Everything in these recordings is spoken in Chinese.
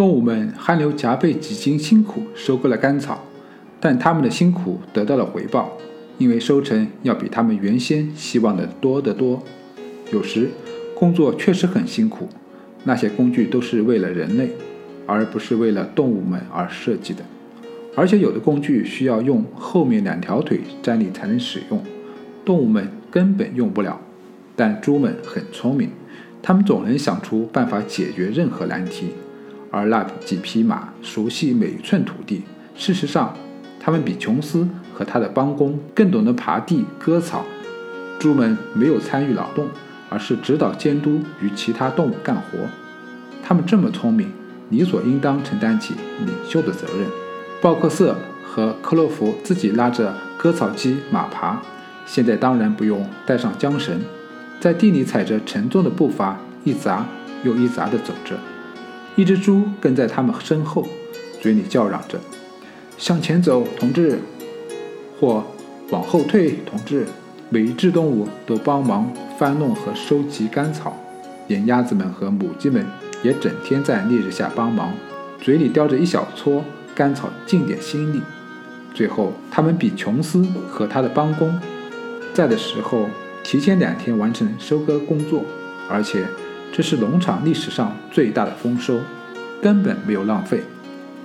动物们汗流浃背，几经辛苦收割了干草，但他们的辛苦得到了回报，因为收成要比他们原先希望的多得多。有时工作确实很辛苦，那些工具都是为了人类，而不是为了动物们而设计的。而且有的工具需要用后面两条腿站立才能使用，动物们根本用不了。但猪们很聪明，他们总能想出办法解决任何难题。而那几匹马熟悉每一寸土地，事实上，他们比琼斯和他的帮工更懂得耙地割草。猪们没有参与劳动，而是指导监督与其他动物干活。他们这么聪明，理所应当承担起领袖的责任。鲍克瑟和克洛弗自己拉着割草机马耙，现在当然不用带上缰绳，在地里踩着沉重的步伐，一砸又一砸地走着。一只猪跟在他们身后，嘴里叫嚷着：“向前走，同志！”或“往后退，同志！”每一只动物都帮忙翻弄和收集干草，连鸭子们和母鸡们也整天在烈日下帮忙，嘴里叼着一小撮干草，尽点心力。最后，他们比琼斯和他的帮工在的时候提前两天完成收割工作，而且。这是农场历史上最大的丰收，根本没有浪费，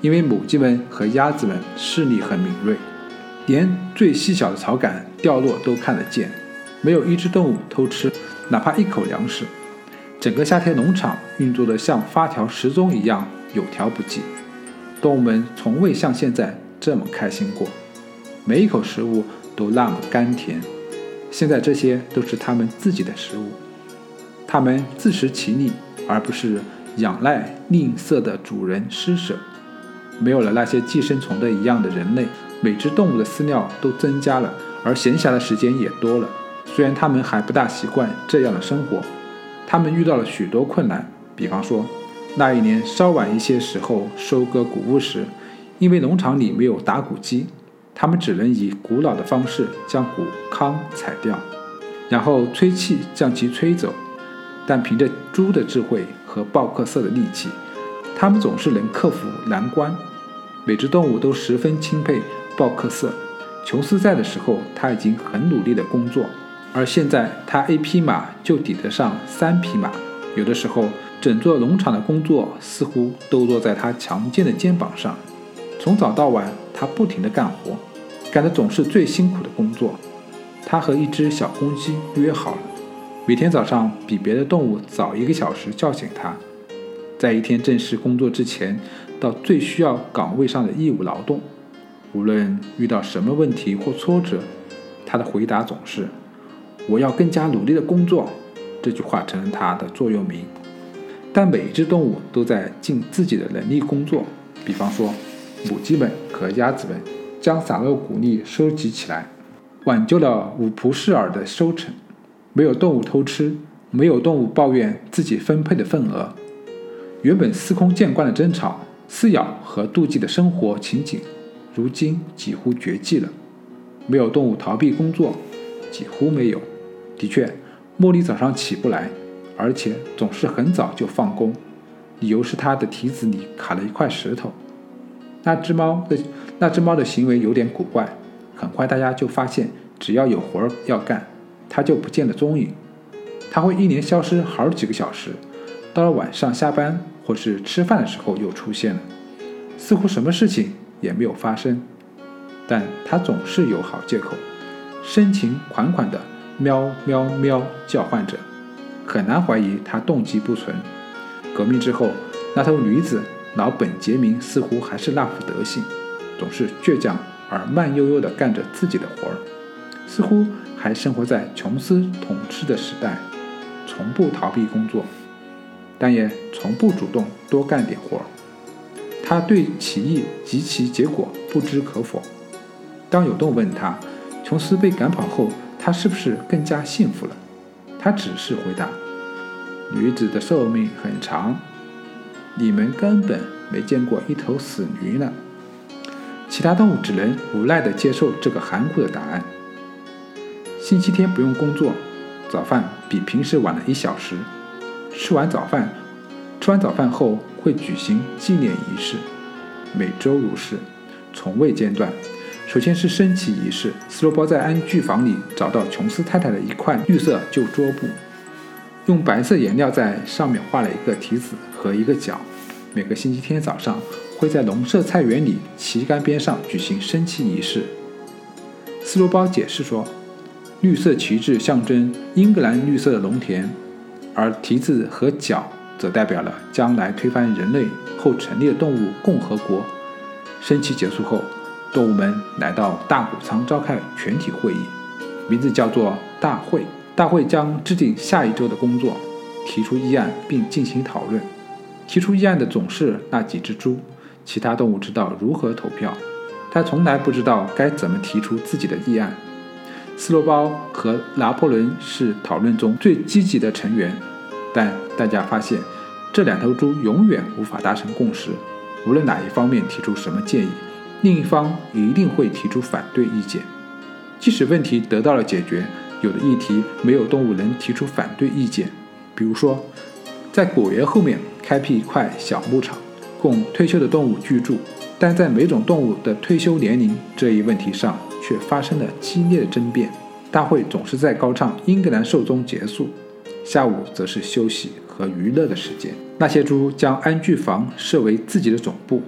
因为母鸡们和鸭子们视力很敏锐，连最细小的草杆掉落都看得见，没有一只动物偷吃哪怕一口粮食。整个夏天，农场运作的像发条时钟一样有条不紊，动物们从未像现在这么开心过，每一口食物都那么甘甜。现在这些都是它们自己的食物。他们自食其力，而不是仰赖吝啬的主人施舍。没有了那些寄生虫的一样的人类，每只动物的饲料都增加了，而闲暇的时间也多了。虽然他们还不大习惯这样的生活，他们遇到了许多困难。比方说，那一年稍晚一些时候收割谷物时，因为农场里没有打谷机，他们只能以古老的方式将谷糠采掉，然后吹气将其吹走。但凭着猪的智慧和鲍克瑟的力气，他们总是能克服难关。每只动物都十分钦佩鲍克瑟。琼斯在的时候，他已经很努力的工作，而现在他一匹马就抵得上三匹马。有的时候，整座农场的工作似乎都落在他强健的肩膀上。从早到晚，他不停地干活，干的总是最辛苦的工作。他和一只小公鸡约好了。每天早上比别的动物早一个小时叫醒它，在一天正式工作之前，到最需要岗位上的义务劳动。无论遇到什么问题或挫折，他的回答总是：“我要更加努力的工作。”这句话成了他的座右铭。但每一只动物都在尽自己的能力工作。比方说，母鸡们和鸭子们将散落谷粒收集起来，挽救了五普氏尔的收成。没有动物偷吃，没有动物抱怨自己分配的份额。原本司空见惯的争吵、撕咬和妒忌的生活情景，如今几乎绝迹了。没有动物逃避工作，几乎没有。的确，茉莉早上起不来，而且总是很早就放工，理由是她的蹄子里卡了一块石头。那只猫的那只猫的行为有点古怪。很快，大家就发现，只要有活儿要干。他就不见了踪影，他会一连消失好几个小时，到了晚上下班或是吃饭的时候又出现了，似乎什么事情也没有发生，但他总是有好借口，深情款款的喵喵喵叫唤着，很难怀疑他动机不纯。革命之后，那头驴子老本杰明似乎还是那副德行，总是倔强而慢悠悠地干着自己的活儿，似乎。还生活在琼斯统治的时代，从不逃避工作，但也从不主动多干点活。他对起义及其结果不知可否。当有动物问他，琼斯被赶跑后，他是不是更加幸福了？他只是回答：“女子的寿命很长，你们根本没见过一头死驴呢。”其他动物只能无奈地接受这个含糊的答案。星期天不用工作，早饭比平时晚了一小时。吃完早饭，吃完早饭后会举行纪念仪式，每周如是，从未间断。首先是升旗仪式，斯洛包在安居房里找到琼斯太太的一块绿色旧桌布，用白色颜料在上面画了一个蹄子和一个角。每个星期天早上会在农舍菜园里旗杆边上举行升旗仪式。斯洛包解释说，绿色旗帜象征英格兰绿色的农田，而蹄子和脚则代表了将来推翻人类后成立的动物共和国。升旗结束后。动物们来到大谷仓召开全体会议，名字叫做大会。大会将制定下一周的工作，提出议案并进行讨论。提出议案的总是那几只猪，其他动物知道如何投票，但从来不知道该怎么提出自己的议案。斯洛包和拿破仑是讨论中最积极的成员，但大家发现这两头猪永远无法达成共识，无论哪一方面提出什么建议。另一方一定会提出反对意见，即使问题得到了解决，有的议题没有动物能提出反对意见。比如说，在果园后面开辟一块小牧场，供退休的动物居住，但在每种动物的退休年龄这一问题上却发生了激烈的争辩。大会总是在高唱《英格兰寿终》结束，下午则是休息和娱乐的时间。那些猪将安居房设为自己的总部。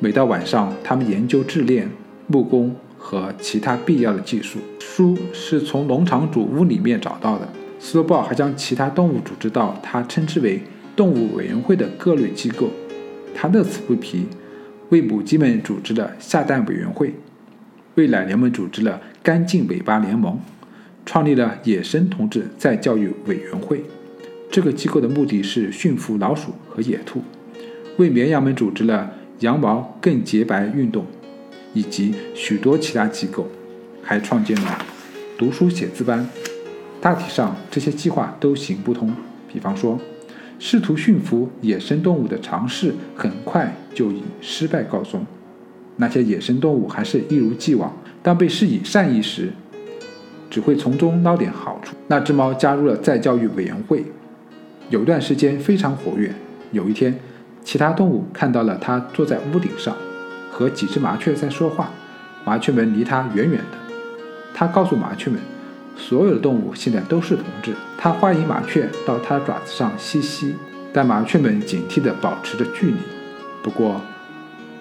每到晚上，他们研究制炼、木工和其他必要的技术。书是从农场主屋里面找到的。斯洛鲍还将其他动物组织到他称之为“动物委员会”的各类机构。他乐此不疲，为母鸡们组织了下蛋委员会，为奶牛们组织了干净尾巴联盟，创立了野生同志再教育委员会。这个机构的目的是驯服老鼠和野兔，为绵羊们组织了。羊毛更洁白运动，以及许多其他机构，还创建了读书写字班。大体上，这些计划都行不通。比方说，试图驯服野生动物的尝试很快就以失败告终。那些野生动物还是一如既往，当被施以善意时，只会从中捞点好处。那只猫加入了再教育委员会，有段时间非常活跃。有一天。其他动物看到了它坐在屋顶上，和几只麻雀在说话。麻雀们离它远远的。它告诉麻雀们，所有的动物现在都是同志。它欢迎麻雀到它爪子上嬉戏，但麻雀们警惕地保持着距离。不过，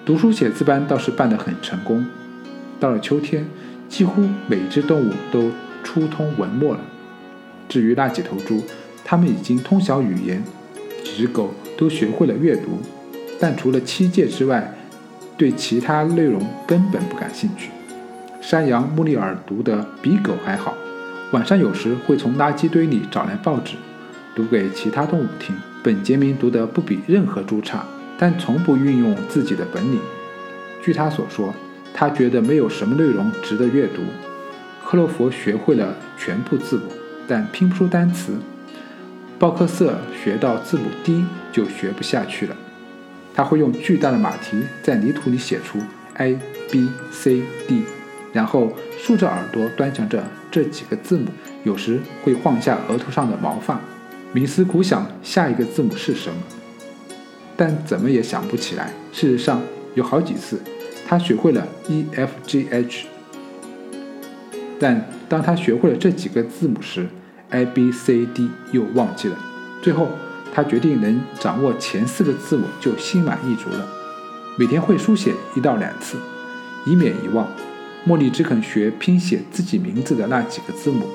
读书写字班倒是办得很成功。到了秋天，几乎每只动物都初通文墨了。至于那几头猪，它们已经通晓语言。几只狗。都学会了阅读，但除了七戒之外，对其他内容根本不感兴趣。山羊穆利尔读得比狗还好，晚上有时会从垃圾堆里找来报纸，读给其他动物听。本杰明读得不比任何猪差，但从不运用自己的本领。据他所说，他觉得没有什么内容值得阅读。克洛弗学会了全部字母，但拼不出单词。鲍克瑟学到字母 D 就学不下去了，他会用巨大的马蹄在泥土里写出 A B C D，然后竖着耳朵端详着这几个字母，有时会晃下额头上的毛发，冥思苦想下一个字母是什么，但怎么也想不起来。事实上，有好几次他学会了 E F G H，但当他学会了这几个字母时，a b c d 又忘记了，最后他决定能掌握前四个字母就心满意足了。每天会书写一到两次，以免遗忘。茉莉只肯学拼写自己名字的那几个字母，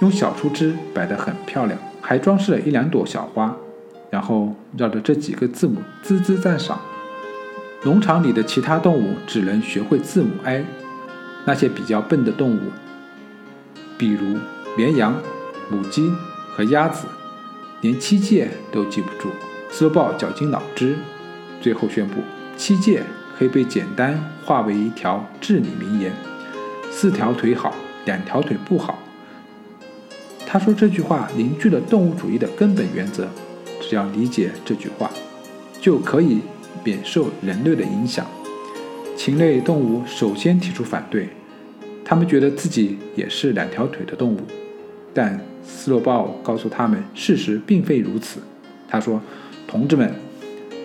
用小树枝摆得很漂亮，还装饰了一两朵小花，然后绕着这几个字母滋滋赞赏。农场里的其他动物只能学会字母 i，那些比较笨的动物，比如绵羊。母鸡和鸭子连七戒都记不住，斯洛鲍绞尽脑汁，最后宣布七戒可以被简单化为一条至理名言：四条腿好，两条腿不好。他说这句话凝聚了动物主义的根本原则，只要理解这句话，就可以免受人类的影响。禽类动物首先提出反对，他们觉得自己也是两条腿的动物，但。斯洛鲍告诉他们，事实并非如此。他说，同志们，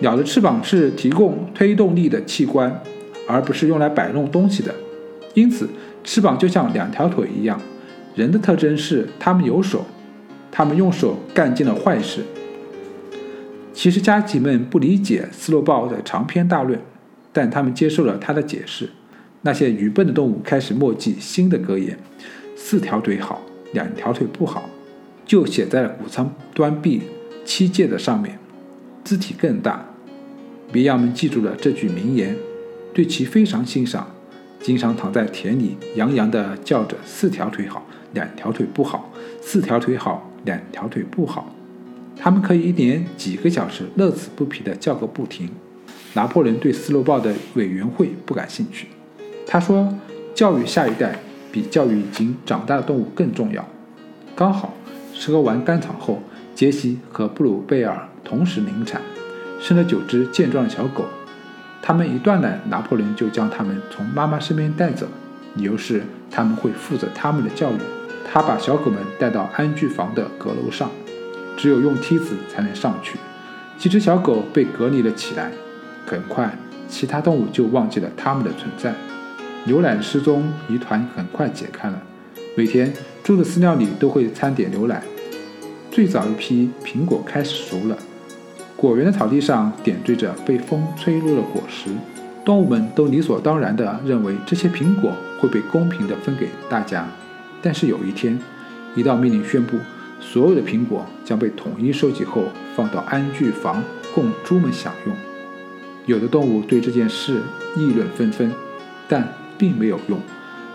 鸟的翅膀是提供推动力的器官，而不是用来摆弄东西的。因此，翅膀就像两条腿一样。人的特征是，他们有手，他们用手干尽了坏事。其实，家禽们不理解斯洛鲍的长篇大论，但他们接受了他的解释。那些愚笨的动物开始默记新的格言：四条腿好，两条腿不好，就写在了谷仓端壁七界的上面，字体更大。绵羊们记住了这句名言，对其非常欣赏，经常躺在田里洋洋地叫着：“四条腿好。”两条腿不好，四条腿好，两条腿不好。他们可以一连几个小时乐此不疲地叫个不停。拿破仑对斯洛鲍的委员会不感兴趣，他说：“教育下一代比教育已经长大的动物更重要。”刚好吃喝完干草后，杰西和布鲁贝尔同时临产，生了九只健壮的小狗。他们一断奶，拿破仑就将他们从妈妈身边带走，理由是他们会负责他们的教育。他把小狗们带到安居房的阁楼上，只有用梯子才能上去。几只小狗被隔离了起来。很快，其他动物就忘记了它们的存在。牛奶失踪疑团很快解开了。每天，猪的饲料里都会掺点牛奶。最早一批苹果开始熟了，果园的草地上点缀着被风吹落的果实。动物们都理所当然地认为这些苹果会被公平地分给大家。但是有一天，一道命令宣布，所有的苹果将被统一收集后放到安具房供猪们享用。有的动物对这件事议论纷纷，但并没有用，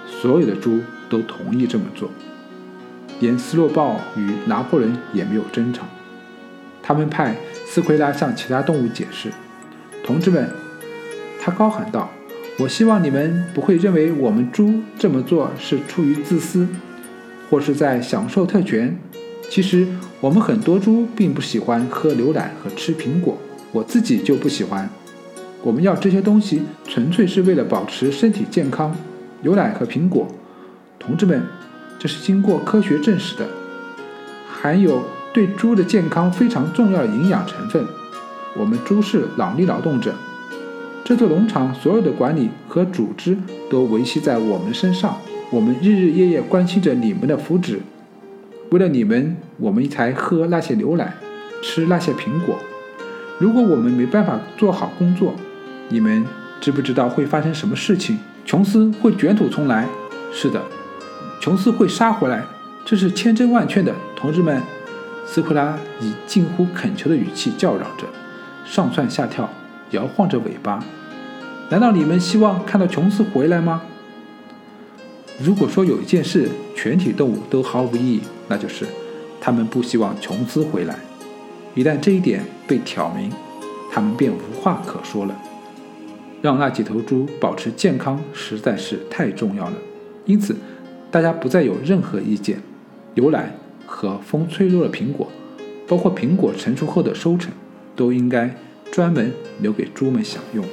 所有的猪都同意这么做。连斯洛鲍与拿破仑也没有争吵。他们派斯奎拉向其他动物解释：“同志们，他高喊道。”我希望你们不会认为我们猪这么做是出于自私，或是在享受特权。其实我们很多猪并不喜欢喝牛奶和吃苹果，我自己就不喜欢。我们要这些东西纯粹是为了保持身体健康。牛奶和苹果，同志们，这是经过科学证实的，含有对猪的健康非常重要的营养成分。我们猪是脑力劳动者。这座农场所有的管理和组织都维系在我们身上，我们日日夜夜关心着你们的福祉。为了你们，我们才喝那些牛奶，吃那些苹果。如果我们没办法做好工作，你们知不知道会发生什么事情？琼斯会卷土重来。是的，琼斯会杀回来，这是千真万确的，同志们。斯库拉以近乎恳求的语气叫嚷着，上蹿下跳，摇晃着尾巴。难道你们希望看到琼斯回来吗？如果说有一件事全体动物都毫无意义，那就是他们不希望琼斯回来。一旦这一点被挑明，他们便无话可说了。让那几头猪保持健康实在是太重要了，因此大家不再有任何意见。牛奶和风吹落的苹果，包括苹果成熟后的收成，都应该专门留给猪们享用。